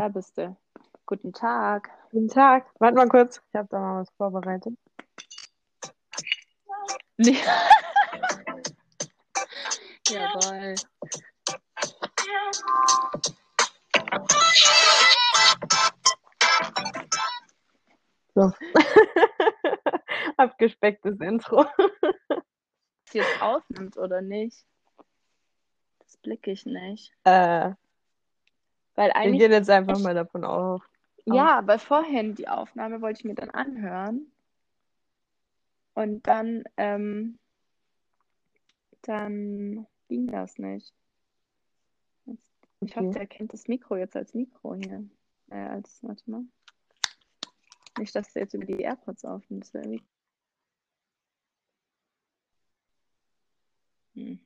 Da bist du. Guten Tag. Guten Tag. Warte mal kurz. Ich habe da mal was vorbereitet. Nee. Jawohl. So. Abgespecktes Intro. Ob jetzt aufnimmt oder nicht. Das blicke ich nicht. Äh, Weil wir eigentlich, gehen jetzt einfach mal davon auf. ja, weil vorhin die Aufnahme wollte ich mir dann anhören. Und dann, ähm, dann ging das nicht. Ich hoffe, Okay. der kennt das Mikro jetzt als Mikro hier. Äh, als, warte mal. Nicht, dass du jetzt über die AirPods aufnimmst. Das wäre irgendwie- Hm.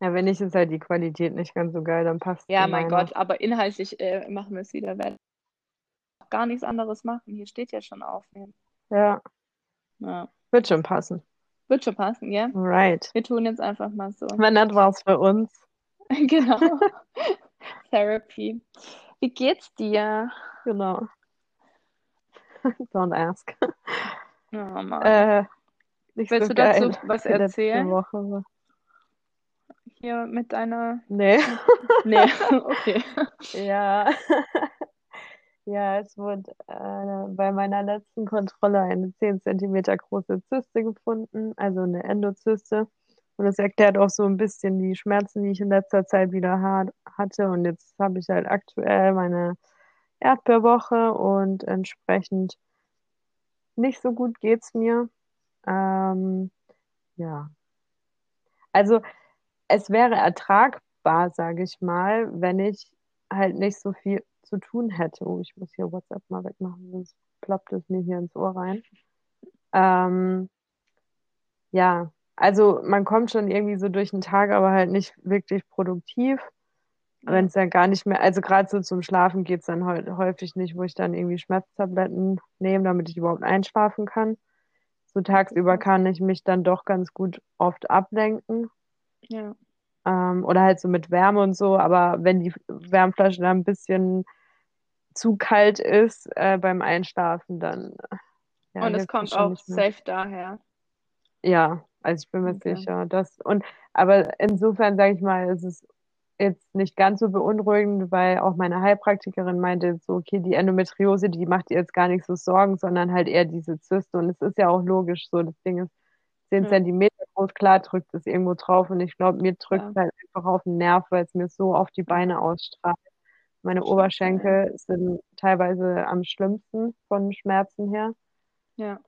Ja, wenn nicht, ist halt die Qualität nicht ganz so geil, dann passt Ja, mein. Gott, aber inhaltlich äh, machen wir es wieder. Werden gar nichts anderes machen. Hier steht ja schon aufnehmen. Ja, Ja. wird schon passen. Wird schon passen, ja? Right. Wir tun jetzt einfach mal so. Wenn das war's für uns. Genau. Therapy. Wie geht's dir? Genau. Don't ask. Oh Mann. Äh, Willst so du dazu was erzählen? Woche. Hier mit deiner. Nee. Nee, okay. Ja. Ja, es wurde äh, bei meiner letzten Kontrolle eine 10 Zentimeter große Zyste gefunden, also eine Endozyste. Und das erklärt auch so ein bisschen die Schmerzen, die ich in letzter Zeit wieder ha hatte. Und jetzt habe ich halt aktuell meine Erdbeerwoche und entsprechend nicht so gut geht's mir. Ähm, ja. Also es wäre ertragbar, sage ich mal, wenn ich halt nicht so viel zu tun hätte. Oh, ich muss hier WhatsApp mal wegmachen, sonst ploppt es mir hier ins Ohr rein. Ähm, ja, also man kommt schon irgendwie so durch den Tag, aber halt nicht wirklich produktiv. Wenn es dann gar nicht mehr, also gerade so zum Schlafen geht's dann heu- häufig nicht, wo ich dann irgendwie Schmerztabletten nehme, damit ich überhaupt einschlafen kann. So tagsüber kann ich mich dann doch ganz gut oft ablenken. Ja. Ähm, oder halt so mit Wärme und so, aber wenn die Wärmflasche dann ein bisschen zu kalt ist äh, beim Einschlafen, dann ja, Und es kommt auch safe daher. Ja, also ich bin mir Okay. sicher, dass und aber insofern sage ich mal, es ist jetzt nicht ganz so beunruhigend, weil auch meine Heilpraktikerin meinte so, okay, die Endometriose, die macht ihr jetzt gar nicht so Sorgen, sondern halt eher diese Zyste und es ist ja auch logisch so, das Ding ist 10 Ja. Zentimeter groß, klar drückt es irgendwo drauf und ich glaube, mir drückt Ja. es halt einfach auf den Nerv, weil es mir so auf die Beine ausstrahlt. Meine Oberschenkel sind teilweise am schlimmsten von Schmerzen her. Ja.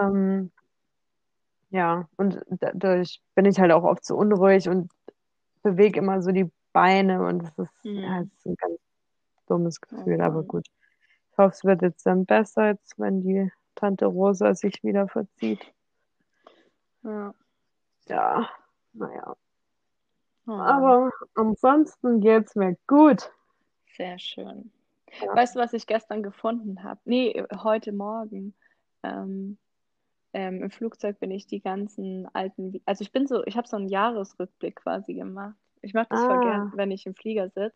Ähm, ja, und dadurch bin ich halt auch oft so unruhig und bewege immer so die Beine und es ist, ja, Mhm. es ist ein ganz dummes Gefühl, aber Mann. gut. Ich hoffe, es wird jetzt dann besser, jetzt wenn die Tante Rosa sich wieder verzieht. Ja. Ja, naja. Oh. Aber ansonsten geht's mir gut. Sehr schön. Ja. Weißt du, was ich gestern gefunden habe? Nee, heute Morgen. Ähm, ähm, im Flugzeug bin ich die ganzen alten, also ich bin so, ich habe so einen Jahresrückblick quasi gemacht. Ich mache das voll gern, Ah, wenn ich im Flieger sitze,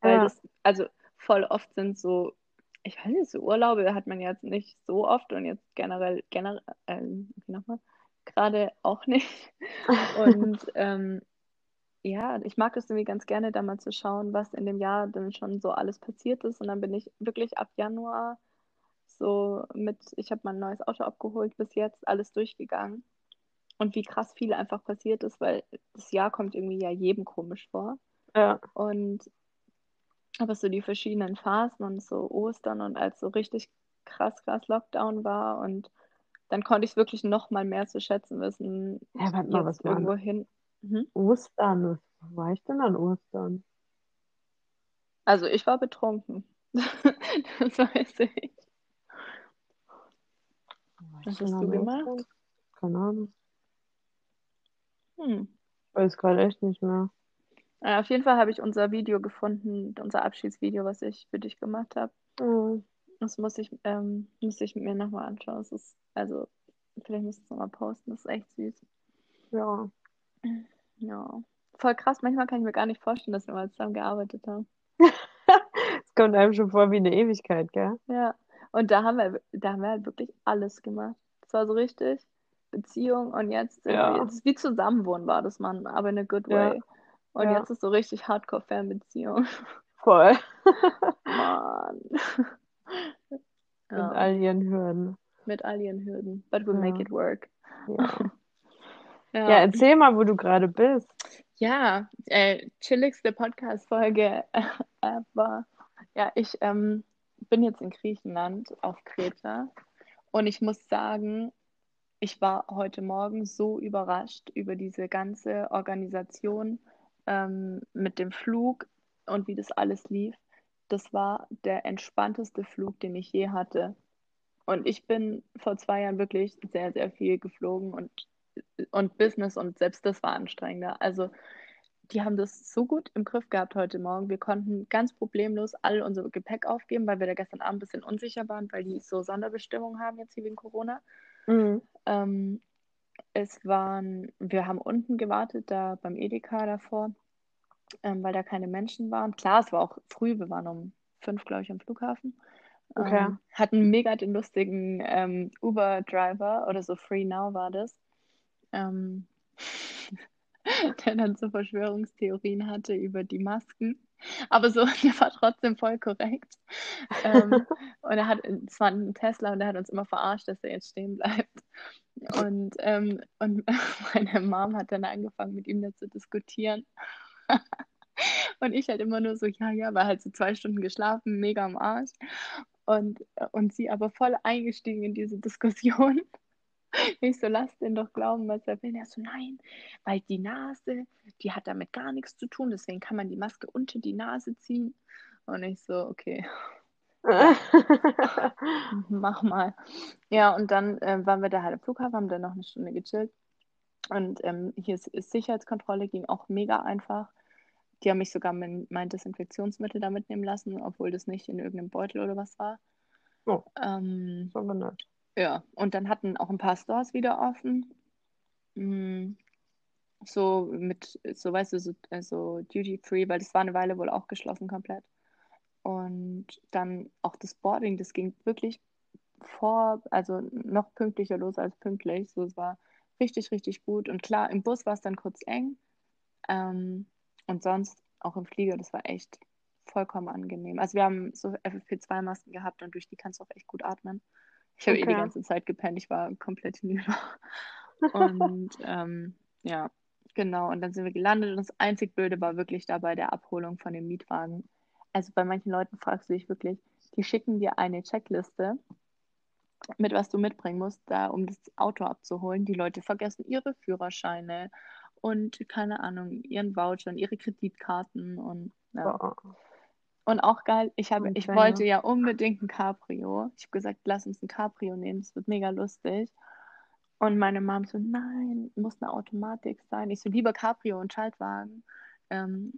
weil ja, das, also voll oft sind so, ich weiß nicht, so Urlaube hat man jetzt nicht so oft und jetzt generell, generell, wie nochmal, gerade auch nicht. Und ähm, ja, ich mag es irgendwie ganz gerne, da mal zu schauen, was in dem Jahr dann schon so alles passiert ist. Und dann bin ich wirklich ab Januar so mit, ich habe mein neues Auto abgeholt, bis jetzt alles durchgegangen. Und wie krass viel einfach passiert ist, weil das Jahr kommt irgendwie ja jedem komisch vor. ja, Und aber so die verschiedenen Phasen und so Ostern und als so richtig krass, krass Lockdown war und dann konnte ich es wirklich noch mal mehr zu schätzen wissen, ja, warte mal, was irgendwo denn hin. Mhm. Ostern? Wo war ich denn an Ostern? Also ich war betrunken. Das weiß ich. Was denn hast an du Ostern? gemacht? Keine Ahnung. Hm. Ich weiß gerade echt nicht mehr. Äh, auf jeden Fall habe ich unser Video gefunden, unser Abschiedsvideo, was ich für dich gemacht habe. Ja. Das muss ich, ähm, muss ich mir nochmal anschauen. Es ist, also, vielleicht musst du es nochmal posten. Das ist echt süß. Ja. Ja. Voll krass. Manchmal kann ich mir gar nicht vorstellen, dass wir mal zusammen gearbeitet haben. Das Es kommt einem schon vor wie eine Ewigkeit, gell? Ja. Und da haben wir, da haben wir halt wirklich alles gemacht. Es war so richtig Beziehung und jetzt Ja. ist wie Zusammenwohnen war das man, aber in a good Ja. way. Und Ja. jetzt ist so richtig Hardcore-Fernbeziehung. Voll. Mann. Mit Ja, all ihren Hürden. mit all ihren Hürden. But we'll Ja. make it work. Ja. Ja, ja, erzähl mal, wo du gerade bist. ja äh, chilligste Podcast-Folge ever. Ja, ich ähm, bin jetzt in Griechenland auf Kreta und ich muss sagen, ich war heute Morgen so überrascht über diese ganze Organisation ähm, mit dem Flug und wie das alles lief. Das war der entspannteste Flug, den ich je hatte. Und ich bin vor zwei Jahren wirklich sehr, sehr viel geflogen und, und Business und selbst das war anstrengender. Also die haben das so gut im Griff gehabt heute Morgen. Wir konnten ganz problemlos all unser Gepäck aufgeben, weil wir da gestern Abend ein bisschen unsicher waren, weil die so Sonderbestimmungen haben jetzt hier wegen Corona. Mhm. Ähm, es waren, wir haben unten gewartet, da beim Edeka davor, ähm, weil da keine Menschen waren. Klar, es war auch früh, wir waren um fünf, glaube ich, am Flughafen. Okay. Ähm, hatten mega den lustigen ähm, Uber-Driver oder so Free Now war das. Ähm, der dann so Verschwörungstheorien hatte über die Masken. Aber so, der war trotzdem voll korrekt. Ähm, und er hat, es war ein Tesla und er hat uns immer verarscht, dass er jetzt stehen bleibt. Und, ähm, und meine Mom hat dann angefangen, mit ihm da zu diskutieren. Und ich halt immer nur so, ja, ja, war halt so zwei Stunden geschlafen, mega am Arsch. Und, und sie aber voll eingestiegen in diese Diskussion. Ich so, lass den doch glauben, was er will. Er so, nein, weil die Nase, die hat damit gar nichts zu tun, deswegen kann man die Maske unter die Nase ziehen. Und ich so, okay, mach mal. Ja, und dann äh, waren wir da halt am Flughafen, haben dann noch eine Stunde gechillt. Und ähm, hier ist, ist Sicherheitskontrolle, ging auch mega einfach. Die haben mich sogar mein, mein Desinfektionsmittel da mitnehmen lassen, obwohl das nicht in irgendeinem Beutel oder was war. Oh. Ähm, so benannt. ja, und dann hatten auch ein paar Stores wieder offen. Mm, So mit, so weißt du, so, so Duty Free, weil das war eine Weile wohl auch geschlossen komplett. Und dann auch das Boarding, das ging wirklich vor, also noch pünktlicher los als pünktlich. So, es war richtig, richtig gut. Und klar, im Bus war es dann kurz eng. Ähm, und sonst auch im Flieger, das war echt vollkommen angenehm. Also wir haben so FFP2-Masken gehabt und durch die kannst du auch echt gut atmen. Ich habe eh die Okay. ganze Zeit gepennt, ich war komplett hinüber. Und ähm, ja, genau. Und dann sind wir gelandet und das einzig Blöde war wirklich dabei der Abholung von dem Mietwagen. Also bei manchen Leuten fragst du dich wirklich, die schicken dir eine Checkliste, mit was du mitbringen musst, da um das Auto abzuholen. Die Leute vergessen ihre Führerscheine und keine Ahnung, ihren Voucher und ihre Kreditkarten und ja. Boah. Und auch geil, ich habe, ich wenn, wollte ja unbedingt ein Cabrio. Ich habe gesagt, lass uns ein Cabrio nehmen, das wird mega lustig. Und meine Mom so, nein, muss eine Automatik sein. Ich so, lieber Cabrio und Schaltwagen. Ähm,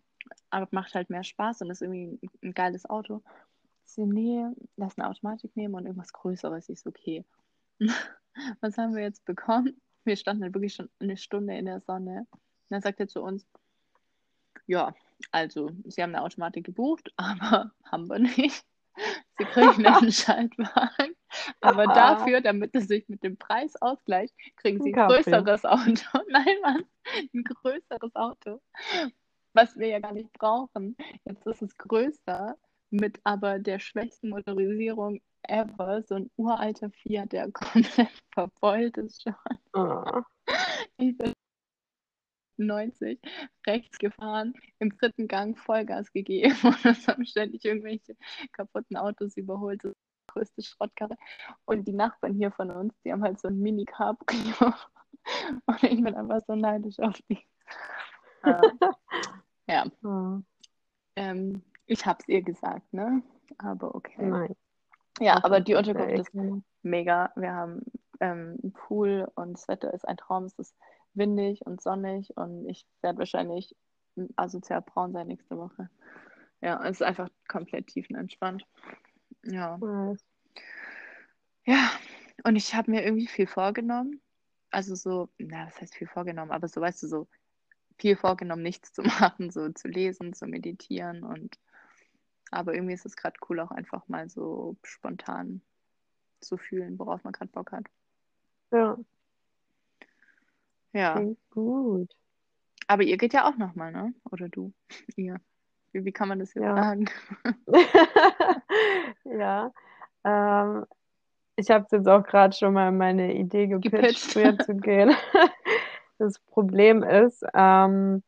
aber macht halt mehr Spaß und ist irgendwie ein, ein geiles Auto. Sie nee, lass eine Automatik nehmen und irgendwas Größeres. Ich so, okay. Was haben wir jetzt bekommen? Wir standen halt wirklich schon eine Stunde in der Sonne. Und dann sagt er zu uns, ja, also, Sie haben eine Automatik gebucht, aber haben wir nicht. Sie kriegen einen Schaltwagen. Aber Ah. dafür, damit es sich mit dem Preis ausgleicht, kriegen Sie Ein größeres Auto. Nein, Mann, ein größeres Auto. Was wir ja gar nicht brauchen. Jetzt ist es größer, mit aber der schwächsten Motorisierung ever. So ein uralter Fiat, der komplett verbeult ist schon. Ah. Ich bin 90 rechts gefahren, im dritten Gang Vollgas gegeben und uns haben ständig irgendwelche kaputten Autos überholt. Das ist die größte Schrottkarre. Und die Nachbarn hier von uns, die haben halt so ein Mini-Cabrio. Und ich bin einfach so neidisch auf die. Äh, ja, Ah. ähm, ich hab's ihr gesagt, ne? Aber okay. Nein. Ja, aber die Unterkunft ist mega. Wir haben ähm, einen Pool und das Wetter ist ein Traum. Es ist windig und sonnig und ich werde wahrscheinlich asozial braun sein nächste Woche. Ja, es ist einfach komplett tiefenentspannt. Ja. Nice. Ja, und ich habe mir irgendwie viel vorgenommen. Also so, na, was heißt viel vorgenommen? Aber so, weißt du, so viel vorgenommen, nichts zu machen, so zu lesen, zu meditieren und Aber irgendwie ist es gerade cool, auch einfach mal so spontan zu fühlen, worauf man gerade Bock hat. Ja, Ja, klingt gut. aber ihr geht ja auch nochmal, ne? Oder du? Ihr. Wie, wie kann man das jetzt Ja. sagen? Ja, ähm, ich habe jetzt auch gerade schon mal meine Idee gepitcht, früher zu gehen. Das Problem ist, ähm,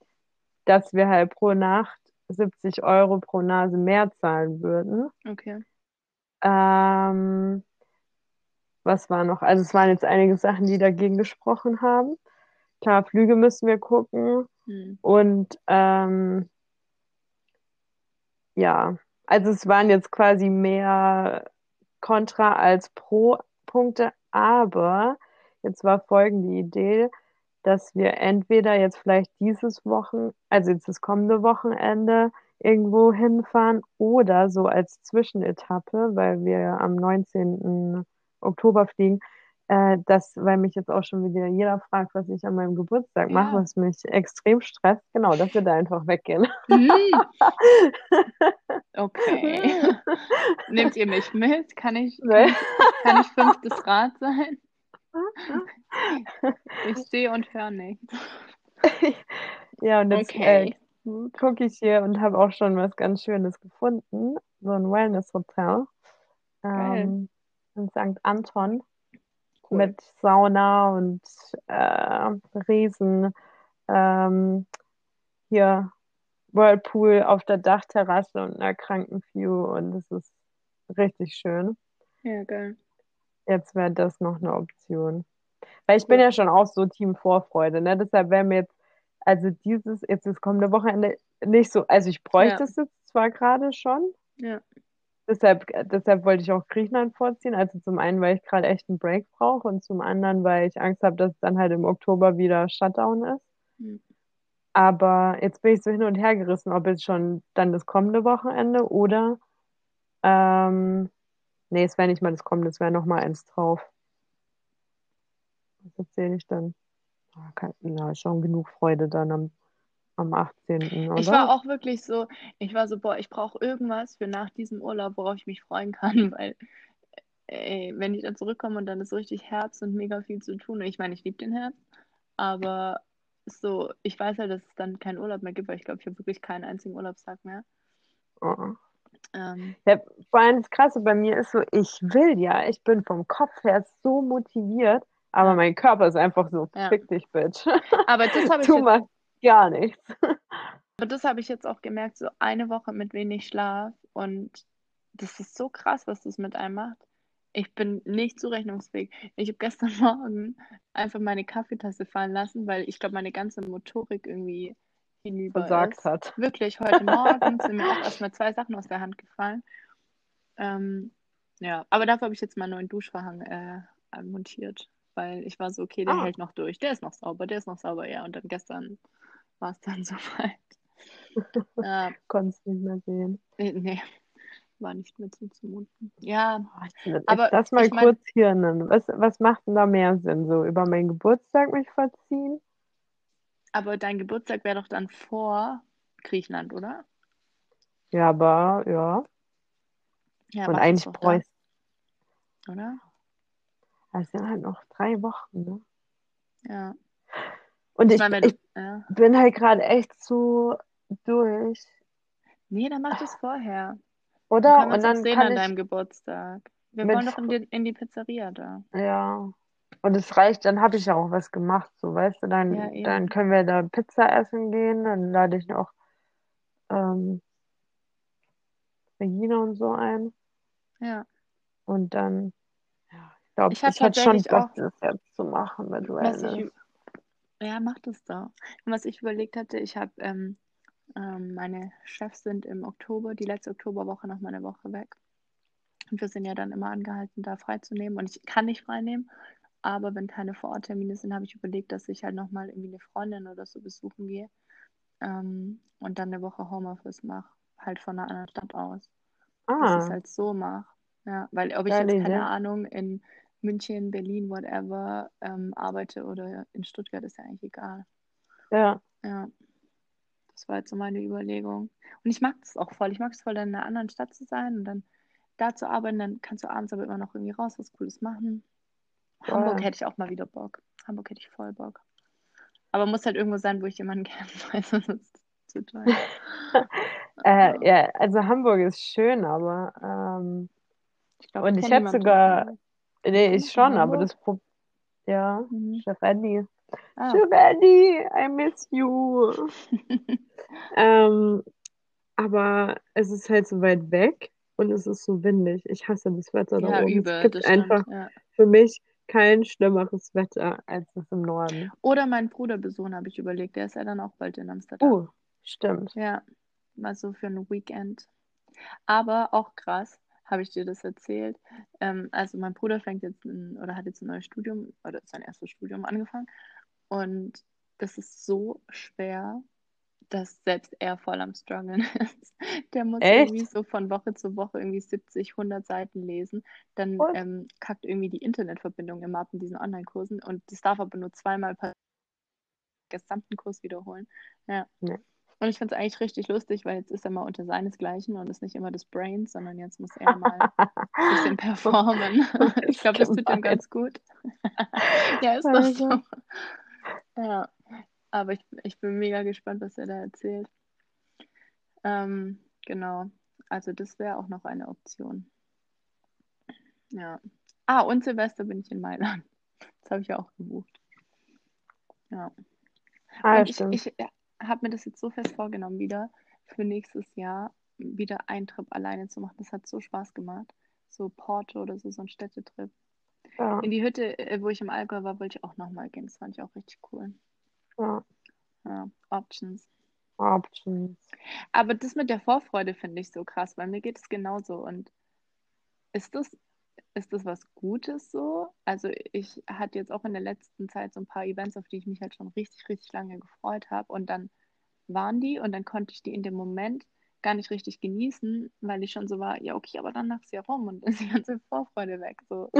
dass wir halt pro Nacht 70 Euro pro Nase mehr zahlen würden. Okay. Ähm, was war noch? Also es waren jetzt einige Sachen, die dagegen gesprochen haben. Klar, Flüge müssen wir gucken. Hm. Und ähm, ja, also es waren jetzt quasi mehr Kontra als Pro-Punkte, aber jetzt war folgende Idee, dass wir entweder jetzt vielleicht dieses Wochen, also jetzt das kommende Wochenende irgendwo hinfahren oder so als Zwischenetappe, weil wir am 19. Oktober fliegen, äh, dass, weil mich jetzt auch schon wieder jeder fragt, was ich an meinem Geburtstag mache, Ja. was mich extrem stresst, genau, dass wir da einfach weggehen. Hm. Okay. Nehmt ihr mich mit? Kann ich, kann ich fünftes Rad sein? Ich sehe und höre nichts. Ja, und jetzt Okay. äh, gucke ich hier und habe auch schon was ganz Schönes gefunden. So ein Wellness-Hotel ähm, in St. Anton Cool. mit Sauna und äh, Riesen ähm, hier Whirlpool auf der Dachterrasse und einer Krankenview und es ist richtig schön. Ja, geil. Jetzt wäre das noch eine Option. Weil ich bin ja schon auch so Team Vorfreude, ne? Deshalb wäre mir jetzt, also dieses, jetzt das kommende Wochenende nicht so, also ich bräuchte Ja. es jetzt zwar gerade schon, Ja. deshalb, deshalb wollte ich auch Griechenland vorziehen. Also zum einen, weil ich gerade echt einen Break brauche und zum anderen, weil ich Angst habe, dass es dann halt im Oktober wieder Shutdown ist. Hm. Aber jetzt bin ich so hin und her gerissen, ob jetzt schon dann das kommende Wochenende oder, ähm, nee, es wäre nicht mal das kommende, es wäre noch mal eins drauf. Was erzähle ich dann? Ah, Ja, schon genug Freude dann am, am 18., Ich oder? war auch wirklich so, ich war so, boah, ich brauche irgendwas für nach diesem Urlaub, worauf ich mich freuen kann, weil ey, wenn ich dann zurückkomme und dann ist so richtig Herbst und mega viel zu tun. Und ich meine, ich liebe den Herbst, aber so, ich weiß halt, dass es dann keinen Urlaub mehr gibt, weil ich glaube, ich habe wirklich keinen einzigen Urlaubstag mehr. Oh. Ähm, Ja, vor allem das Krasse bei mir ist so, ich will ja, ich bin vom Kopf her so motiviert, aber mein Körper ist einfach so, Ja. fick dich, Bitch. aber das habe ich jetzt, mal gar nichts. aber das habe ich jetzt auch gemerkt, so eine Woche mit wenig Schlaf und das ist so krass, was das mit einem macht. Ich bin nicht zurechnungsfähig. Ich habe gestern Morgen einfach meine Kaffeetasse fallen lassen, weil ich glaube, meine ganze Motorik irgendwie hinüber Versagt ist. hat. Wirklich, heute Morgen sind mir auch erstmal zwei Sachen aus der Hand gefallen. Ähm, ja, aber dafür habe ich jetzt mal einen neuen Duschvorhang äh, montiert, weil ich war so, okay, der Ah. hält noch durch. Der ist noch sauber, der ist noch sauber, ja. Und dann gestern war es dann soweit. Ja, Konntest nicht mehr sehen. äh, nee, war nicht mehr zuzumuten. Ja, will Aber lass mal ich mein- kurz hirnen. Was, was macht denn da mehr Sinn? So über meinen Geburtstag mich verziehen? Aber dein Geburtstag wäre doch dann vor Griechenland, oder? Ja, aber ja. Ja, Und eigentlich dann, bräuchte oder? es sind halt noch drei Wochen, ne? Ja. Und Ich ich, meine, ich ja. bin halt gerade echt so durch. Nee, dann mach das vorher. Dann Oder? wir Und dann sehen kann an ich deinem Geburtstag. Wir wollen doch in die, in die Pizzeria da. Ja. Und es reicht, dann habe ich ja auch was gemacht, so weißt du, dann, Ja, dann können wir da Pizza essen gehen, dann lade ich noch ähm, Regina und so ein Ja. und dann, ja, ich glaube, Ich habe ich hätte schon Bock, das jetzt zu machen mit was ich, Wellness. ü- ja, mach das doch. Und was ich überlegt hatte, ich habe, ähm, ähm, meine Chefs sind im Oktober, die letzte Oktoberwoche noch mal eine Woche weg. Und wir sind ja dann immer angehalten, da freizunehmen. Und ich kann nicht freinehmen, aber wenn keine Vororttermine sind, habe ich überlegt, dass ich halt nochmal irgendwie eine Freundin oder so besuchen gehe ähm, und dann eine Woche Homeoffice mache, halt von einer anderen Stadt aus. Dass ich es Ah, halt so mache. Ja, weil ob ich geile jetzt, keine Idee. Ahnung, in München, Berlin, whatever, ähm, arbeite oder in Stuttgart, ist ja eigentlich egal. Ja, Ja, Das war jetzt so meine Überlegung. Und ich mag das auch voll. Ich mag es voll, dann in einer anderen Stadt zu sein und dann da zu arbeiten. Dann kannst du abends aber immer noch irgendwie raus, was Cooles machen. Hamburg hätte ich auch mal wieder Bock. Hamburg hätte ich voll Bock. Aber muss halt irgendwo sein, wo ich jemanden kenne, weil sonst ist es zu teuer. Äh, ja, also Hamburg ist schön, aber ähm, Ich glaub, und ich hätte sogar, nee, ich schon, aber das Pro ja, Mhm. Giovanni. Ah. I miss you. Ähm, aber es ist halt so weit weg und es ist so windig. Ich hasse das Wetter da Ja, oben. Es übel, gibt das stimmt. einfach Ja. für mich kein schlimmeres Wetter als es im Norden. Oder meinen Bruder besuchen, habe ich überlegt. Der ist ja dann auch bald in Amsterdam. Uh, stimmt. Ja, mal so für ein Weekend. Aber auch krass, habe ich dir das erzählt. Ähm, also mein Bruder fängt jetzt ein, oder hat jetzt ein neues Studium oder sein erstes Studium angefangen. Und das ist so schwer, dass selbst er voll am Struggeln ist. Der muss Echt? irgendwie so von Woche zu Woche irgendwie 70, 100 Seiten lesen. Dann ähm, kackt irgendwie die Internetverbindung immer ab in diesen Online-Kursen. Und das darf aber nur zweimal per gesamten Kurs wiederholen. Ja. Nee. Und ich finde es eigentlich richtig lustig, weil jetzt ist er mal unter seinesgleichen und ist nicht immer das Brain, sondern jetzt muss er mal ein bisschen performen. Ich glaube, das tut ihm ganz gut. Ja, ist doch so. Ja, aber ich, ich bin mega gespannt, was er da erzählt. Ähm, genau, also das wäre auch noch eine Option. Ja. Ah, und Silvester bin ich in Mailand. Das habe ich ja auch gebucht. Ja. Ah, ich, ich habe mir das jetzt so fest vorgenommen, wieder für nächstes Jahr wieder einen Trip alleine zu machen. Das hat so Spaß gemacht. So Porto oder so, so ein Städtetrip. Ja, In die Hütte, äh, wo ich im Allgäu war, wollte ich auch nochmal gehen. Das fand ich auch richtig cool. Ja. Ja, Options. Options. Aber das mit der Vorfreude finde ich so krass, weil mir geht es genauso. Und ist das, ist das was Gutes so? Also ich hatte jetzt auch in der letzten Zeit so ein paar Events, auf die ich mich halt schon richtig, richtig lange gefreut habe. Und dann waren die und dann konnte ich die in dem Moment gar nicht richtig genießen, weil ich schon so war, ja, okay, aber danach ist ja rum und ist die ganze Vorfreude weg. So,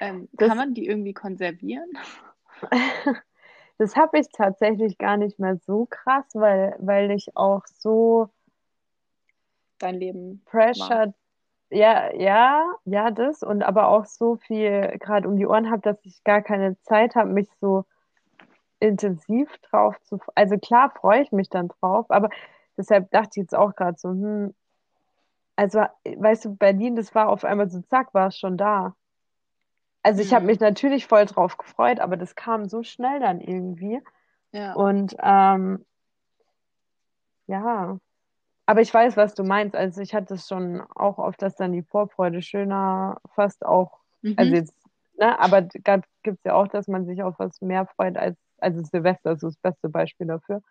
ähm, kann man die irgendwie konservieren? Das habe ich tatsächlich gar nicht mehr so krass, weil, weil ich auch so Dein Leben. pressured, ja, ja, ja, das und aber auch so viel gerade um die Ohren habe, dass ich gar keine Zeit habe, mich so intensiv drauf zu, also klar freue ich mich dann drauf, aber deshalb dachte ich jetzt auch gerade so, hm, also weißt du, Berlin, das war auf einmal so, zack, war es schon da. Also ich habe Mhm. mich natürlich voll drauf gefreut, aber das kam so schnell dann irgendwie. Ja. Und ähm, ja, aber ich weiß, was du meinst. Also ich hatte es schon auch oft, dass dann die Vorfreude schöner fast auch, Mhm. also jetzt, ne, aber gibt es ja auch, dass man sich auf was mehr freut als, also Silvester ist so das beste Beispiel dafür.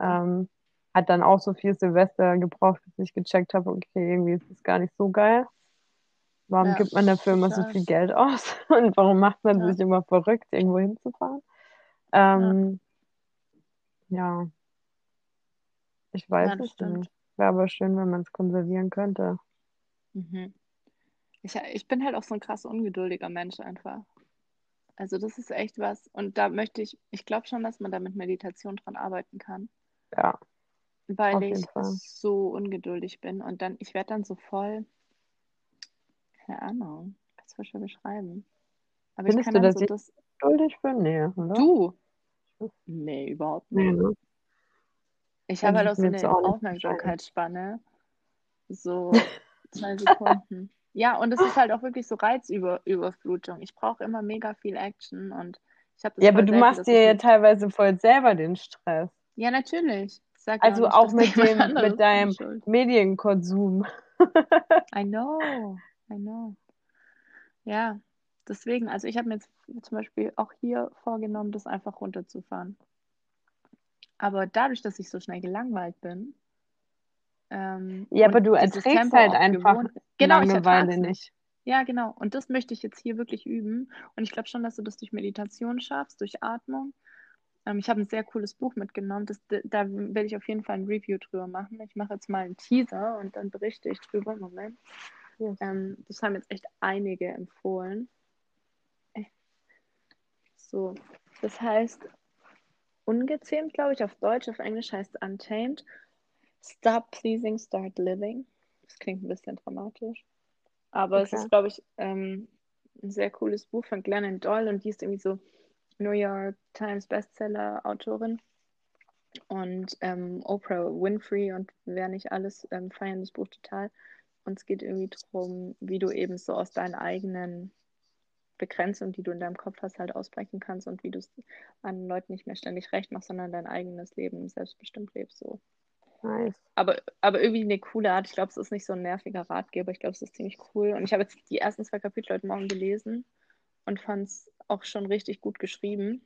Ähm, hat dann auch so viel Silvester gebraucht, bis ich gecheckt habe, okay, irgendwie ist das gar nicht so geil. Warum Ja, gibt man dafür immer so viel Geld aus? Und warum macht man Ja. sich immer verrückt, irgendwo hinzufahren? Ähm, ja. Ich weiß Ja, es stimmt. nicht. Wäre aber schön, wenn man es konservieren könnte. Mhm. Ich, ich bin halt auch so ein krass ungeduldiger Mensch einfach. Also das ist echt was. Und da möchte ich, ich glaube schon, dass man da mit Meditation dran arbeiten kann, Ja, weil ich Fall. so ungeduldig bin. Und dann, ich werde dann so voll, keine Ahnung, kann es voll schwer beschreiben. Aber ich Findest kann du, dass so ich- das, schuldig bin? Nee, oder? du? Nee, überhaupt nicht. Nee, ne? Ich habe halt ich auch so eine auch Aufmerksamkeitsspanne. So zwei Sekunden. Ja, und es ist halt auch wirklich so Reizüberflutung. Ich brauche immer mega viel Action und ich habe das Ja, aber du selten, machst dir ich ja teilweise voll selber den Stress. Ja, natürlich. Ich sag Also nicht, auch mit dem, mit deinem. Medienkonsum. I know, I know. Ja, deswegen, also ich habe mir jetzt zum Beispiel auch hier vorgenommen, das einfach runterzufahren. Aber dadurch, dass ich so schnell gelangweilt bin, ähm, Ja, aber du erträgst halt einfach gewohnt, genau, ich Langeweile nicht. Ja, genau. Und das möchte ich jetzt hier wirklich üben. Und ich glaube schon, dass du das durch Meditation schaffst, durch Atmung. Ähm, ich habe ein sehr cooles Buch mitgenommen. Das, da werde ich auf jeden Fall ein Review drüber machen. Ich mache jetzt mal einen Teaser und dann berichte ich drüber. Moment. Yes. Ähm, das haben jetzt echt einige empfohlen. So, das heißt Ungezähmt, glaube ich, auf Deutsch, auf Englisch heißt Untamed. Stop Pleasing, Start Living. Das klingt ein bisschen dramatisch. Aber okay. es ist, glaube ich, ähm, ein sehr cooles Buch von Glennon Doyle und die ist irgendwie so New York Times Bestseller-Autorin. Und ähm, Oprah Winfrey und wer nicht alles ähm, feiern das Buch total. Und es geht irgendwie darum, wie du eben so aus deinen eigenen Begrenzungen, die du in deinem Kopf hast, halt ausbrechen kannst und wie du es anderen Leuten nicht mehr ständig recht machst, sondern dein eigenes Leben selbstbestimmt lebst. So. Nice. Aber, aber irgendwie eine coole Art. Ich glaube, es ist nicht so ein nerviger Ratgeber. Ich glaube, es ist ziemlich cool. Und ich habe jetzt die ersten zwei Kapitel heute Morgen gelesen und fand es auch schon richtig gut geschrieben.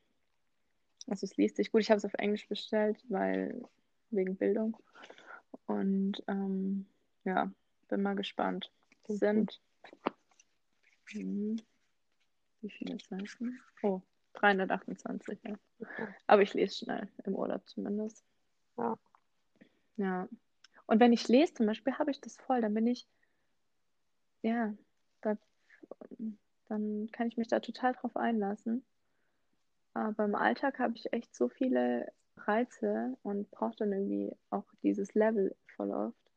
Also es liest sich gut. Ich habe es auf Englisch bestellt, weil wegen Bildung. Und ähm, ja, bin mal gespannt. Es sind hm, wie viele Seiten? Oh, 328, ja. Aber ich lese schnell, im Urlaub zumindest. Ja. Ja. Und wenn ich lese zum Beispiel, habe ich das voll, dann bin ich, ja, da, dann kann ich mich da total drauf einlassen. Aber im Alltag habe ich echt so viele Reize und brauche dann irgendwie auch dieses Level voll oft.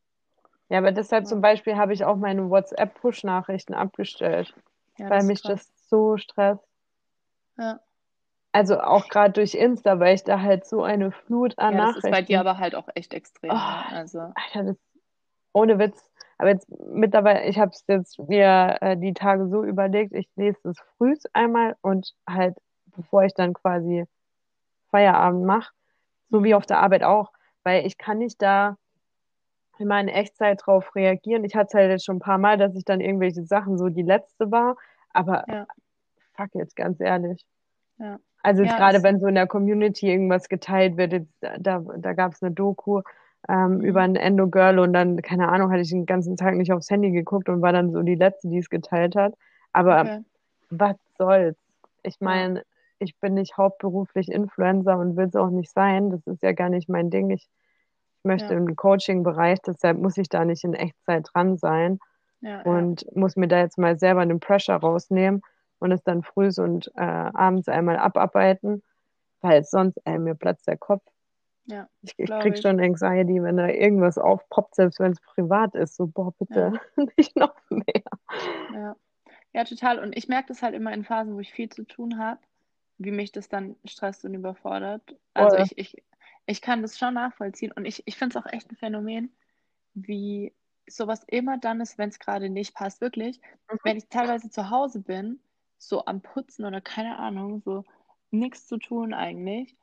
Ja, aber deshalb zum Beispiel habe ich auch meine WhatsApp-Push-Nachrichten abgestellt, ja, weil mich krass. das so stresst. Ja. Also auch gerade durch Insta, weil ich da halt so eine Flut an ja, Nachrichten. Das ist bei dir aber halt auch echt extrem. Oh, also. Alter, das, ohne Witz. Aber jetzt mittlerweile, ich habe es jetzt mir äh, die Tage so überlegt, ich lese es früh einmal und halt, bevor ich dann quasi Feierabend mache, so wie mhm. auf der Arbeit auch, weil ich kann nicht da immer in Echtzeit drauf reagieren. Ich hatte es halt jetzt schon ein paar Mal, dass ich dann irgendwelche Sachen so die letzte war, aber ja. fuck jetzt ganz ehrlich. Ja. Also ja, gerade wenn so in der Community irgendwas geteilt wird, jetzt, da, da gab es eine Doku ähm, mhm. über ein Endo-Girl und dann, keine Ahnung, hatte ich den ganzen Tag nicht aufs Handy geguckt und war dann so die Letzte, die es geteilt hat. Aber okay. was soll's? Ich meine, ich bin nicht hauptberuflich Influencer und will es auch nicht sein. Das ist ja gar nicht mein Ding. Ich möchte ja. im Coaching-Bereich, deshalb muss ich da nicht in Echtzeit dran sein. Ja, und muss mir da jetzt mal selber den Pressure rausnehmen und es dann früh und äh, abends einmal abarbeiten, weil sonst ey, mir platzt der Kopf. Ja, ich, ich krieg ich. schon Anxiety, wenn da irgendwas aufpoppt, selbst wenn es privat ist. So, boah, bitte ja. nicht noch mehr. Ja. ja, total. Und ich merke das halt immer in Phasen, wo ich viel zu tun habe, wie mich das dann stresst und überfordert. Also ich, ich, ich kann das schon nachvollziehen. Und ich, ich finde es auch echt ein Phänomen, wie sowas immer dann ist, wenn es gerade nicht passt. Wirklich, mhm. wenn ich teilweise zu Hause bin so am Putzen oder keine Ahnung, so nichts zu tun eigentlich.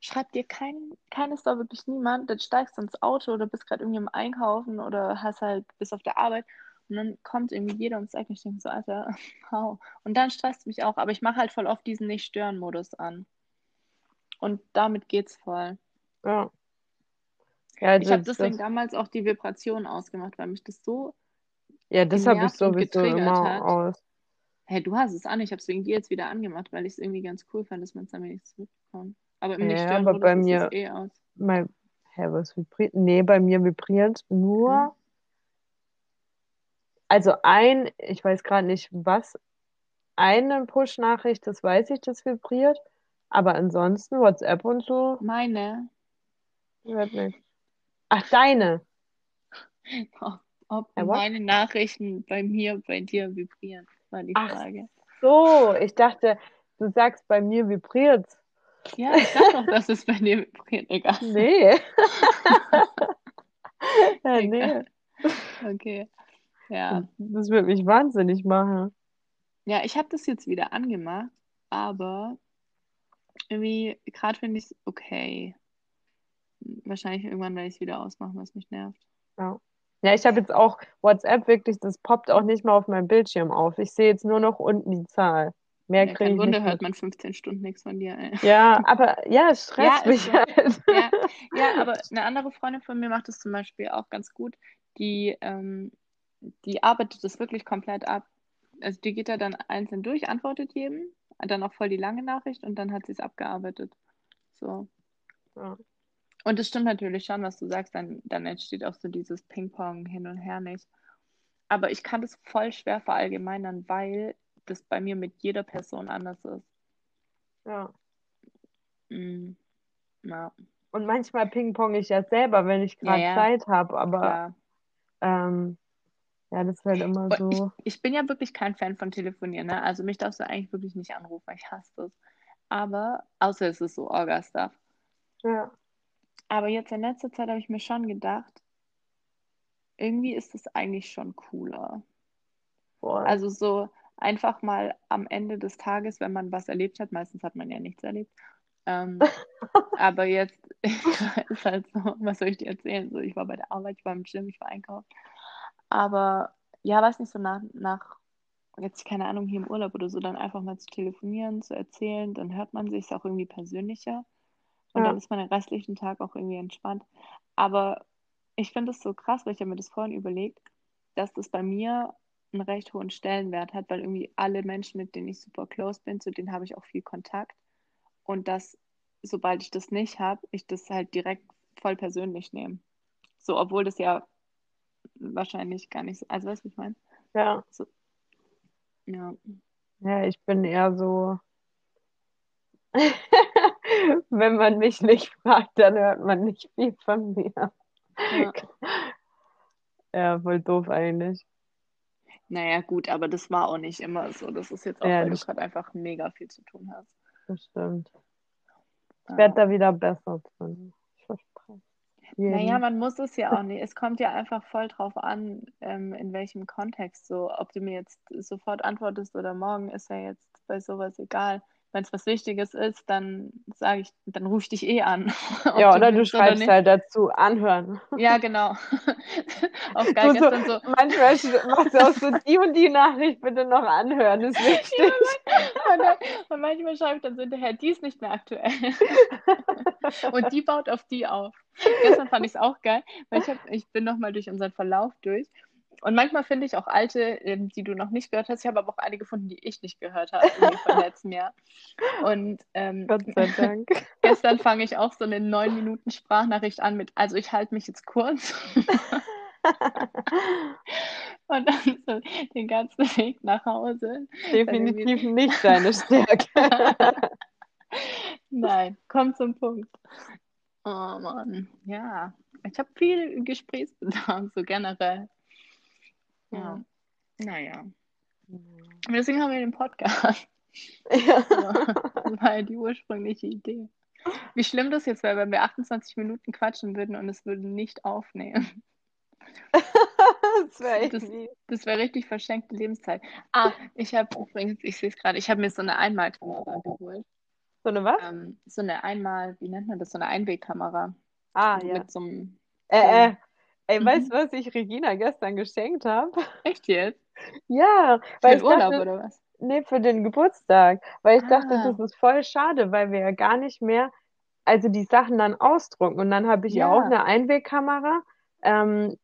Schreibt dir kein, keines da wirklich niemand, dann steigst du ins Auto oder bist gerade irgendwie im Einkaufen oder hast halt bis auf der Arbeit und dann kommt irgendwie jeder und sagt, ich denke so, Alter, wow. Und dann stresst mich auch, aber ich mache halt voll oft diesen Nicht-Stören-Modus an. Und damit geht's voll. Ja. ja ich habe deswegen das... damals auch die Vibration ausgemacht, weil mich das so. Ja, das habe ich sowieso immer hat. aus. Hey, du hast es an, ich habe es wegen dir jetzt wieder angemacht, weil ich es irgendwie ganz cool fand, dass man es dann wenigstens mitbekommt. Aber im ja, nicht aber bei mir, es eh aus. Mein, hä, was vibriert? Nee, bei mir vibriert nur. Hm. Also ein, ich weiß gerade nicht was, eine Push-Nachricht, das weiß ich, das vibriert. Aber ansonsten WhatsApp und so. Meine. Hört nicht. Ach, deine. Ob ja, meine Nachrichten bei mir, bei dir vibrieren war die Ach Frage. So, ich dachte, du sagst, bei mir vibriert. Ja, ich sag doch, dass es bei dir vibriert. Egal. Nee. ja, nee. Okay. Ja. Das wird mich wahnsinnig machen. Ja, ich habe das jetzt wieder angemacht, aber irgendwie, gerade finde ich es okay. Wahrscheinlich irgendwann werde ich es wieder ausmachen, was mich nervt. Ja. Ja, ich habe jetzt auch WhatsApp wirklich, das poppt auch nicht mehr auf meinem Bildschirm auf. Ich sehe jetzt nur noch unten die Zahl. Mehr ja, kriege ich Wunder nicht. hört man 15 Stunden nichts von dir. Ey. Ja, aber ja, es stresst ja, mich so. halt. Ja, ja, aber eine andere Freundin von mir macht das zum Beispiel auch ganz gut. Die, ähm, die arbeitet das wirklich komplett ab. Also die geht da dann einzeln durch, antwortet jedem, dann auch voll die lange Nachricht und dann hat sie es abgearbeitet. So. Ja. Und es stimmt natürlich schon, was du sagst, dann, dann entsteht auch so dieses Ping-Pong hin und her nicht. Aber ich kann das voll schwer verallgemeinern, weil das bei mir mit jeder Person anders ist. Ja. Mm. Ja, Und manchmal ping-pong ich ja selber, wenn ich gerade ja, Zeit habe, aber ähm, ja, das ist halt immer Und ich, so. ich bin ja wirklich kein Fan von Telefonieren, ne? Also mich darfst du eigentlich wirklich nicht anrufen, ich hasse das. Aber, außer es ist so Orga-Stuff. Ja, Aber jetzt in letzter Zeit habe ich mir schon gedacht, irgendwie ist es eigentlich schon cooler. voll. Also so einfach mal am Ende des Tages, wenn man was erlebt hat, meistens hat man ja nichts erlebt. Ähm, aber jetzt ist halt so, was soll ich dir erzählen? So, ich war bei der Arbeit, ich war im Gym, ich war einkaufen. Aber ja, weiß nicht, so nach, nach jetzt, keine Ahnung, hier im Urlaub oder so, dann einfach mal zu telefonieren, zu erzählen, dann hört man sich auch irgendwie persönlicher und dann Ja, ist man den restlichen Tag auch irgendwie entspannt. Aber ich finde es so krass, weil ich habe mir das vorhin überlegt, dass das bei mir einen recht hohen Stellenwert hat, weil irgendwie alle Menschen, mit denen ich super close bin, zu denen habe ich auch viel Kontakt und dass, sobald ich das nicht habe, ich das halt direkt voll persönlich nehme. So, obwohl das ja wahrscheinlich gar nicht so, also weißt du, wie ich meine? ja. So, ja. Ja, ich bin eher so, wenn man mich nicht fragt, dann hört man nicht viel von mir. Ja. Ja, voll doof eigentlich. Naja, gut, aber das war auch nicht immer so. Das ist jetzt auch, Ja, weil du gerade einfach mega viel zu tun hast. das stimmt. Ich werde da wieder besser drin. Ich verspreche. Naja, man muss es ja auch nicht. Es kommt ja einfach voll drauf an, ähm, in welchem Kontext. So, ob du mir jetzt sofort antwortest oder morgen, ist ja jetzt bei sowas egal. Wenn es was Wichtiges ist, dann sage ich, dann rufe ich dich eh an, Ja, oder du oder schreibst nicht. halt dazu, anhören. Ja, genau. Auf Du so, so, manchmal machst du auch so die und die Nachricht bitte noch anhören, ist Ja, wichtig. und, dann, und manchmal schreibe ich dann so hinterher, die ist nicht mehr aktuell. Und die baut auf die auf. Gestern fand ich es auch geil, weil ich, hab, ich bin nochmal durch unseren Verlauf durch. Und manchmal finde ich auch alte, ähm, die du noch nicht gehört hast. Ich habe aber auch eine gefunden, die ich nicht gehört habe, von letztem Jahr. Und ähm, Gott sei Dank. gestern fange ich auch so eine 9 Minuten Sprachnachricht an mit, also ich halte mich jetzt kurz. Und dann so den ganzen Weg nach Hause. Definitiv nicht deine Stärke. nein, komm zum Punkt. Oh Mann, ja. Ich habe viel Gesprächsbedarf, so generell. Ja, Ja. naja. Und deswegen haben wir den Podcast. Ja. Das war ja die ursprüngliche Idee. Wie schlimm das jetzt wäre, wenn wir 28 Minuten quatschen würden und es würde nicht aufnehmen. Das wäre Das, das wäre richtig verschenkte Lebenszeit. Ah, ich habe übrigens, ich sehe es gerade, ich habe mir so eine Einmalkamera geholt. So eine was? Ähm, so eine Einmal, wie nennt man das? So eine Einwegkamera. Ah, ja. Mit so einem Äh, äh, ey, weißt Mhm. du, was ich Regina gestern geschenkt habe? Echt jetzt? Ja, Für weil den Urlaub dachte, oder was? nee, für den Geburtstag, weil ich dachte, Ah, das ist voll schade, weil wir ja gar nicht mehr, also die Sachen dann ausdrucken. Und dann habe ich auch ja. eine Einwegkamera ähm,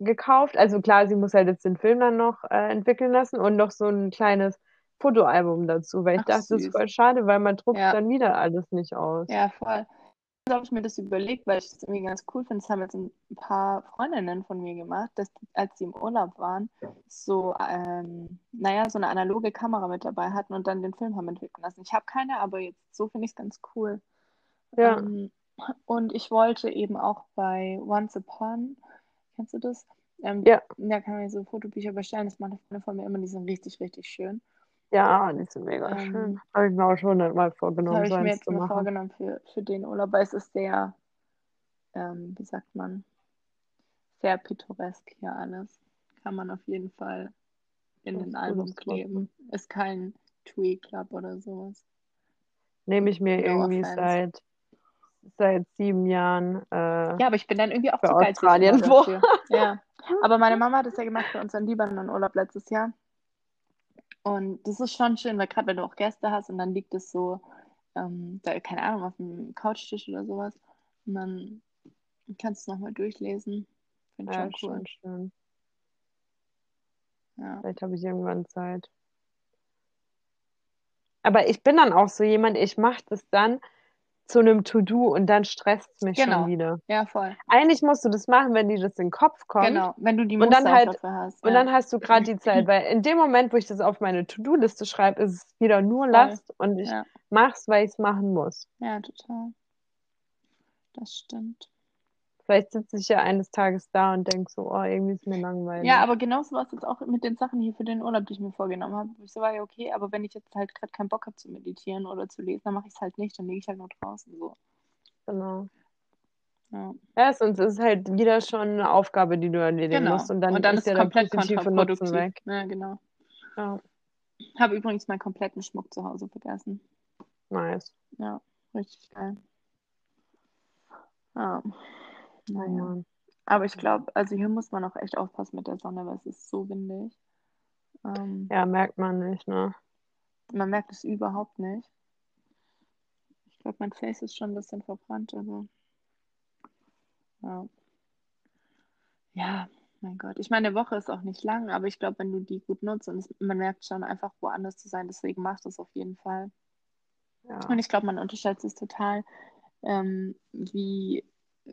gekauft. Also klar, sie muss halt jetzt den Film dann noch äh, entwickeln lassen und noch so ein kleines Fotoalbum dazu, weil ich Ach, dachte, das ist süß. voll schade, weil man druckt Ja, dann wieder alles nicht aus. ja, voll. Habe ich mir das überlegt, weil ich das irgendwie ganz cool finde. Das haben jetzt ein paar Freundinnen von mir gemacht, dass die, als sie im Urlaub waren, so, ähm, naja, so eine analoge Kamera mit dabei hatten und dann den Film haben entwickeln lassen. Ich habe keine, aber jetzt so finde ich es ganz cool. Ja, Ähm, und ich wollte eben auch bei Once Upon, kennst du das? Ähm, ja, da kann man so Fotobücher bestellen. Das macht eine Freundin von mir immer, die sind richtig, richtig schön. Ja, die sind mega schön. Ähm, Habe ich mir auch schon mal vorgenommen, habe ich mir jetzt mal vorgenommen für, für den Urlaub, weil es ist sehr, ähm, wie sagt man, sehr pittoresk hier alles. Kann man auf jeden Fall in Das ist Album kleben. Ist kein Twee Club oder sowas. Nehme ich mir No irgendwie offense. seit, seit sieben Jahren äh, Ja, aber ich bin dann irgendwie auch zu geizig Australien vor. Ja. Aber meine Mama hat das ja gemacht für unseren Libanon-Urlaub letztes Jahr. Und das ist schon schön, weil gerade wenn du auch Gäste hast und dann liegt es so, ähm, da, keine Ahnung, auf dem Couchtisch oder sowas. Und dann kannst du es nochmal durchlesen. Finde ich Ja, schon ist cool. schon schön. Ja. Vielleicht habe ich irgendwann Zeit. Aber ich bin dann auch so jemand, ich mache das dann zu einem To-Do und dann stresst es mich schon Genau. wieder. Ja, voll. Eigentlich musst du das machen, wenn dir das in den Kopf kommt. Genau. Wenn du die Und dann Muster halt, dafür hast. und Ja. dann hast du gerade die Zeit, weil in dem Moment, wo ich das auf meine To-Do-Liste schreibe, ist es wieder nur Voll. Last und ich Ja. mach's, weil ich es machen muss. Ja, total. Das stimmt. Vielleicht sitze ich ja eines Tages da und denke so, oh, irgendwie ist mir langweilig. Ja, aber genauso war es jetzt auch mit den Sachen hier für den Urlaub, die ich mir vorgenommen habe. Ich so war ja okay, aber wenn ich jetzt halt gerade keinen Bock habe zu meditieren oder zu lesen, dann mache ich es halt nicht, dann liege ich halt nur draußen so. Genau. Ja. Ja, sonst ist es halt wieder schon eine Aufgabe, die du erledigen Genau. musst und dann, Und dann ist ja komplett positive Nutzen weg. Ja, genau. Ja, Habe übrigens meinen kompletten Schmuck zu Hause vergessen. nice. Ja, richtig geil. Ja. Naja. Aber ich glaube, also hier muss man auch echt aufpassen mit der Sonne, weil es ist so windig. Ähm, Ja, merkt man nicht, ne? Man merkt es überhaupt nicht. Ich glaube, mein Face ist schon ein bisschen verbrannt, aber ja. Ja, mein Gott. Ich meine, eine Woche ist auch nicht lang, aber ich glaube, wenn du die gut nutzt und es, man merkt schon einfach woanders zu sein, deswegen macht es auf jeden Fall. Ja. Und ich glaube, man unterschätzt es total, ähm, wie,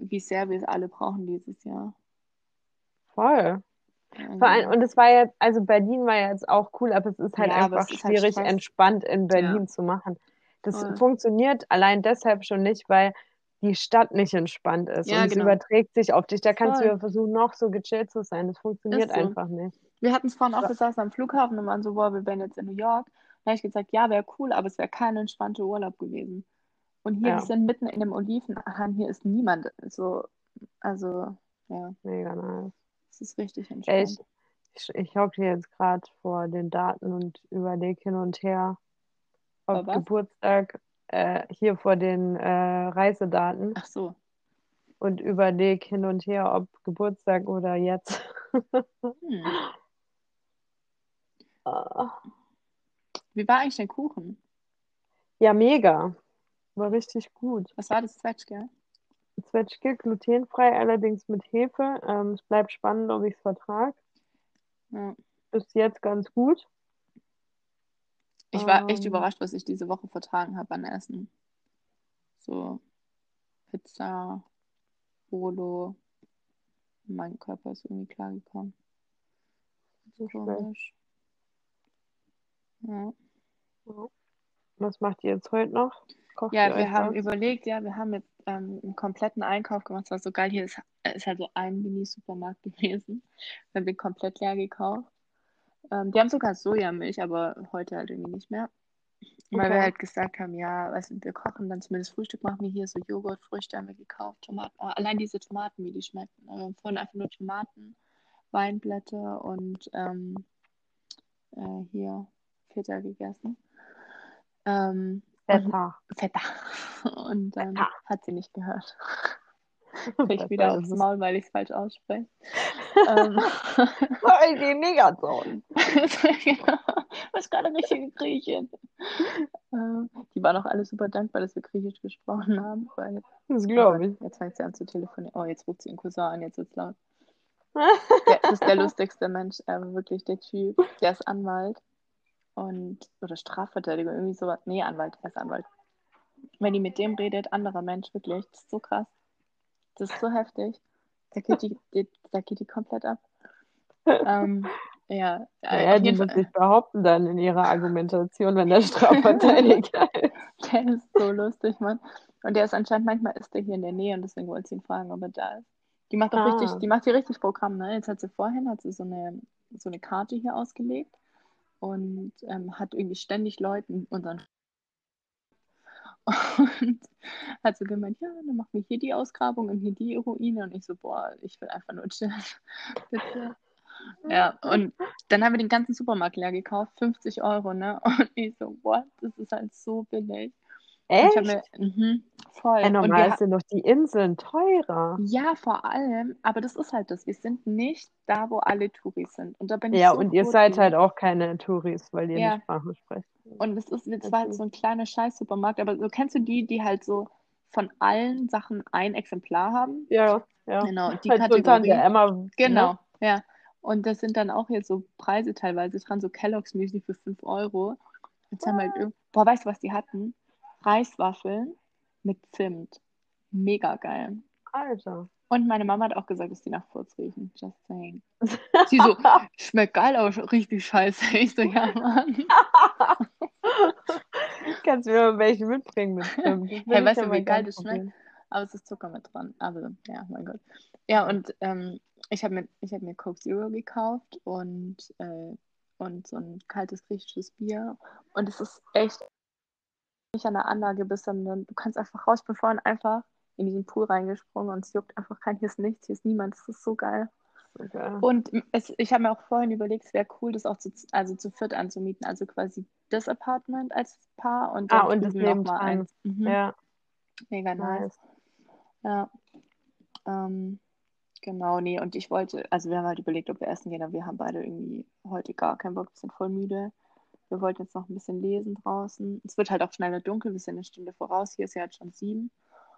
wie sehr wir es alle brauchen dieses Jahr. Voll. Also, Vor allem, und es war jetzt, also Berlin war ja jetzt auch cool, aber es ist halt Ja, einfach es ist halt schwierig, Stress. entspannt in Berlin zu machen. Das Voll. funktioniert allein deshalb schon nicht, weil die Stadt nicht entspannt ist Ja, und es genau. überträgt sich auf dich. Da kannst du ja versuchen, noch so gechillt zu sein. Das funktioniert so. einfach nicht. Wir hatten es vorhin auch, Ja. wir saßen am Flughafen und waren so, boah, wir wären jetzt in New York. Da habe ich gesagt, ja, wäre cool, aber es wäre kein entspannter Urlaub gewesen. Und hier, Ja. wir sind mitten in dem Olivenhain, hier ist niemand so, also, ja, Mega nice. es ist richtig entspannt. ich ich, ich hocke jetzt gerade vor den Daten und überlege hin und her, ob? Geburtstag, äh, hier vor den äh, Reisedaten Ach so. und überlege hin und her, ob Geburtstag oder jetzt. Hm. Ah. Wie war eigentlich der Kuchen? Ja, mega. War richtig gut. Was war das Zwetschge? Zwetschge, glutenfrei, allerdings mit Hefe. Ähm, es bleibt spannend, ob ich es vertrage. Ja. Bis jetzt ganz gut. Ich war echt Ähm. überrascht, was ich diese Woche vertragen habe an Essen. So Pizza, Bolo. Mein Körper ist irgendwie klargekommen. So. Komisch. Ja. Was macht ihr jetzt heute noch? Kocht Ja, wir haben was? überlegt, ja, wir haben jetzt ähm, einen kompletten Einkauf gemacht. Es war so geil. Hier ist, ist halt so ein Mini-Supermarkt gewesen. Wir haben den komplett leer gekauft. Ähm, die haben sogar Sojamilch, aber heute halt irgendwie nicht mehr. Weil wir halt gesagt haben, ja, weißt du, wir kochen dann zumindest Frühstück, machen wir hier so Joghurt, Früchte haben wir gekauft, Tomaten. Oh, allein diese Tomaten, wie die schmecken. Wir haben vorhin einfach nur Tomaten, Weinblätter und ähm, äh, hier Feta gegessen. Ähm, und Feta. Feta. Und dann Feta. hat sie nicht gehört. Krieg wieder ist aufs. Maul, weil ich es falsch ausspreche. ähm, Voll die Negaton. genau. Was gerade richtige Griechin. Ähm, die waren auch alle super dankbar, dass wir Griechisch gesprochen haben, weil Das glaube ich. jetzt fängt sie an zu telefonieren. Oh, jetzt ruft sie ihren Cousin an, jetzt wird's laut. Der, das ist der lustigste Mensch, aber wirklich der Typ. Der ist Anwalt und oder Strafverteidiger, irgendwie sowas. Nee, Anwalt, er ist Anwalt. Wenn die mit dem redet, anderer Mensch, wirklich, das ist so krass. Das ist so heftig. Da geht die, die, da geht die komplett ab. Ähm, ja, äh, Naja, auf die Fall. sich behaupten dann in ihrer Argumentation, wenn der Strafverteidiger ist. Der ist so lustig, Mann. Und der ist anscheinend, manchmal ist der hier in der Nähe und deswegen wollte ich ihn fragen, ob er da ist. Die macht auch Ah. richtig, die macht hier richtig Programm, ne? Jetzt hat sie vorhin, hat sie so eine, so eine Karte hier ausgelegt und ähm, hat irgendwie ständig Leuten unseren und hat so gemeint, ja, dann machen wir hier die Ausgrabung und hier die Ruine und ich so, boah, ich will einfach nur chillen. Bitte. Ja, und dann haben wir den ganzen Supermarkt leer gekauft, 50 Euro, ne? Und ich so, what? Das ist halt so billig. Echt? ich mir, mhm, voll. Und wir, normal sind doch die Inseln teurer. ja, vor allem, aber das ist halt das. Wir sind nicht da, wo alle Touris sind. Und da bin ich Ja, so und ihr seid drüber. halt auch keine Touris, weil ihr Ja. nicht Sprache sprecht. Und es ist, es war halt so ein kleiner Scheiß-Supermarkt, aber so kennst du die, die halt so von allen Sachen ein Exemplar haben? Ja, ja. Genau, die halt Kategorie. Emma. Genau, Ne? ja. Und das sind dann auch jetzt so Preise teilweise dran, so Kellogg's Müsli für 5 Euro. Jetzt haben wir halt, irg- boah, weißt du, was die hatten? Reiswaffeln mit Zimt. Mega geil. Alter. Und meine Mama hat auch gesagt, dass die nach Furz riechen. Just saying. Sie so, schmeckt geil, aber richtig scheiße. Ich so, ja, Mann. Kannst du mir mal welche mitbringen mit Zimt? Hey, ich weißt du, wie geil das probieren. Aber es ist Zucker mit dran. Aber ja, mein Gott. Ja, und ähm, ich habe mir, hab mir Coke Zero gekauft und, äh, und so ein kaltes griechisches Bier. Und es ist echt nicht an der Anlage bist, sondern du kannst einfach raus. Ich bin vorhin einfach in diesen Pool reingesprungen und es juckt einfach kein, hier ist nichts, hier ist niemand. Das ist so geil. Okay. Und es, ich habe mir auch vorhin überlegt, es wäre cool, das auch zu, also zu viert anzumieten. Also quasi das Apartment als Paar und dann Ah, und das drüben noch mal nebendran. eins. Mhm. Ja, Mega nice. nice. Ja. Ähm, genau, nee, und ich wollte, also wir haben halt überlegt, ob wir essen gehen, aber wir haben beide irgendwie heute gar keinen Bock, wir sind voll müde. Wir wollten jetzt noch ein bisschen lesen draußen. Es wird halt auch schneller dunkel, wir sind eine Stunde voraus. Hier ist ja jetzt schon sieben.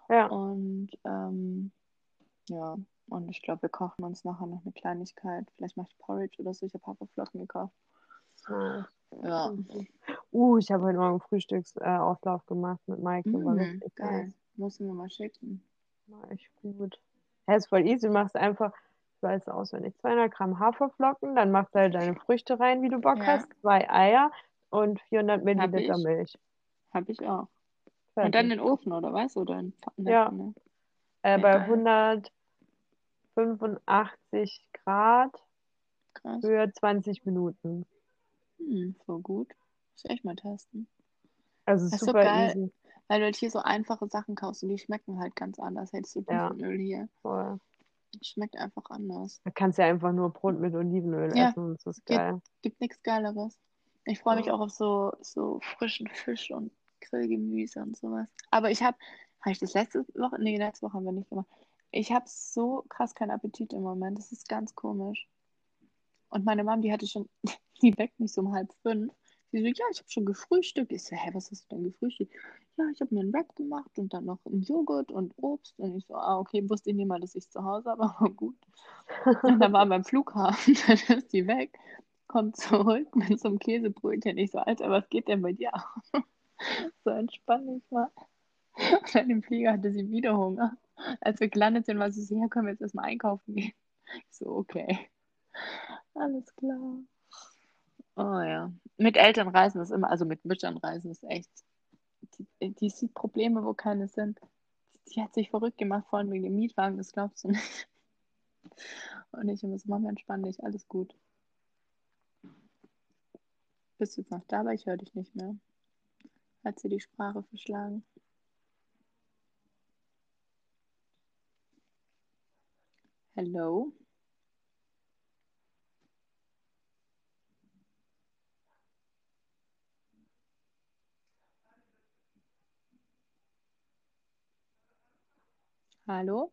Ja, Und ähm, ja, und ich glaube, wir kochen uns nachher noch eine Kleinigkeit. Vielleicht mache ich Porridge oder so. Ich habe Haferflocken gekauft. nice. Ja. Uh, ich habe heute Morgen Frühstücksauflauf äh, gemacht mit Maike. War Mhm, geil. Muss mir mal schicken. War echt gut. Ja, ist voll easy. Du machst einfach, weiß auswendig, 200 Gramm Haferflocken, dann machst du halt deine Früchte rein, wie du Bock Ja. hast, zwei Eier und 400 Hab Milliliter ich. Milch. Habe ich auch. Und Fertig. dann in den Ofen, oder was? Oder in Ja. Pfanne? Äh, Ja, bei geil. 185 Grad Krass. für 20 Minuten. Hm, voll gut. Muss ich echt mal testen. Also Das ist so super geil, easy. weil du halt hier so einfache Sachen kaufst und die schmecken halt ganz anders. Hättest du Ja. Olivenöl hier. Voll. Schmeckt einfach anders. Da kannst du ja einfach nur Brot mit Olivenöl Ja, essen das ist geil. gibt nichts Geileres. Ich freue mich auch auf so, so frischen Fisch und Grillgemüse und sowas. Aber ich habe, habe ich das letzte Woche? Nee, letzte Woche haben wir nicht gemacht. Ich habe so krass keinen Appetit im Moment. Das ist ganz komisch. Und meine Mom, die hatte schon, die weckt mich so um halb fünf. Sie so, ja, ich habe schon gefrühstückt. Ich so, hä, was hast du denn gefrühstückt? Ja, ich habe mir einen Wrap gemacht und dann noch einen Joghurt und Obst. Und ich so, ah, okay, wusste ich nicht mal, dass ich zu Hause habe, aber gut. Und dann war beim Flughafen, dann ist die weg, kommt zurück mit so einem Käsebrötchen. Ich so, Alter, was geht denn bei dir? So entspann dich mal. Und dann im Flieger hatte sie wieder Hunger. Als wir gelandet sind, war sie so, ja, können wir jetzt erstmal einkaufen gehen. Ich so, okay. Alles klar. Oh ja. Mit Eltern reisen ist immer, also mit Müttern reisen ist echt. Die, die sieht Probleme, wo keine sind. Die hat sich verrückt gemacht vorhin wegen dem Mietwagen, das glaubst du nicht. Und ich immer so, Mama, entspann dich, alles gut. Bist du jetzt noch da? Aber ich höre dich nicht mehr. Hat sie die Sprache verschlagen? Hello? Hallo?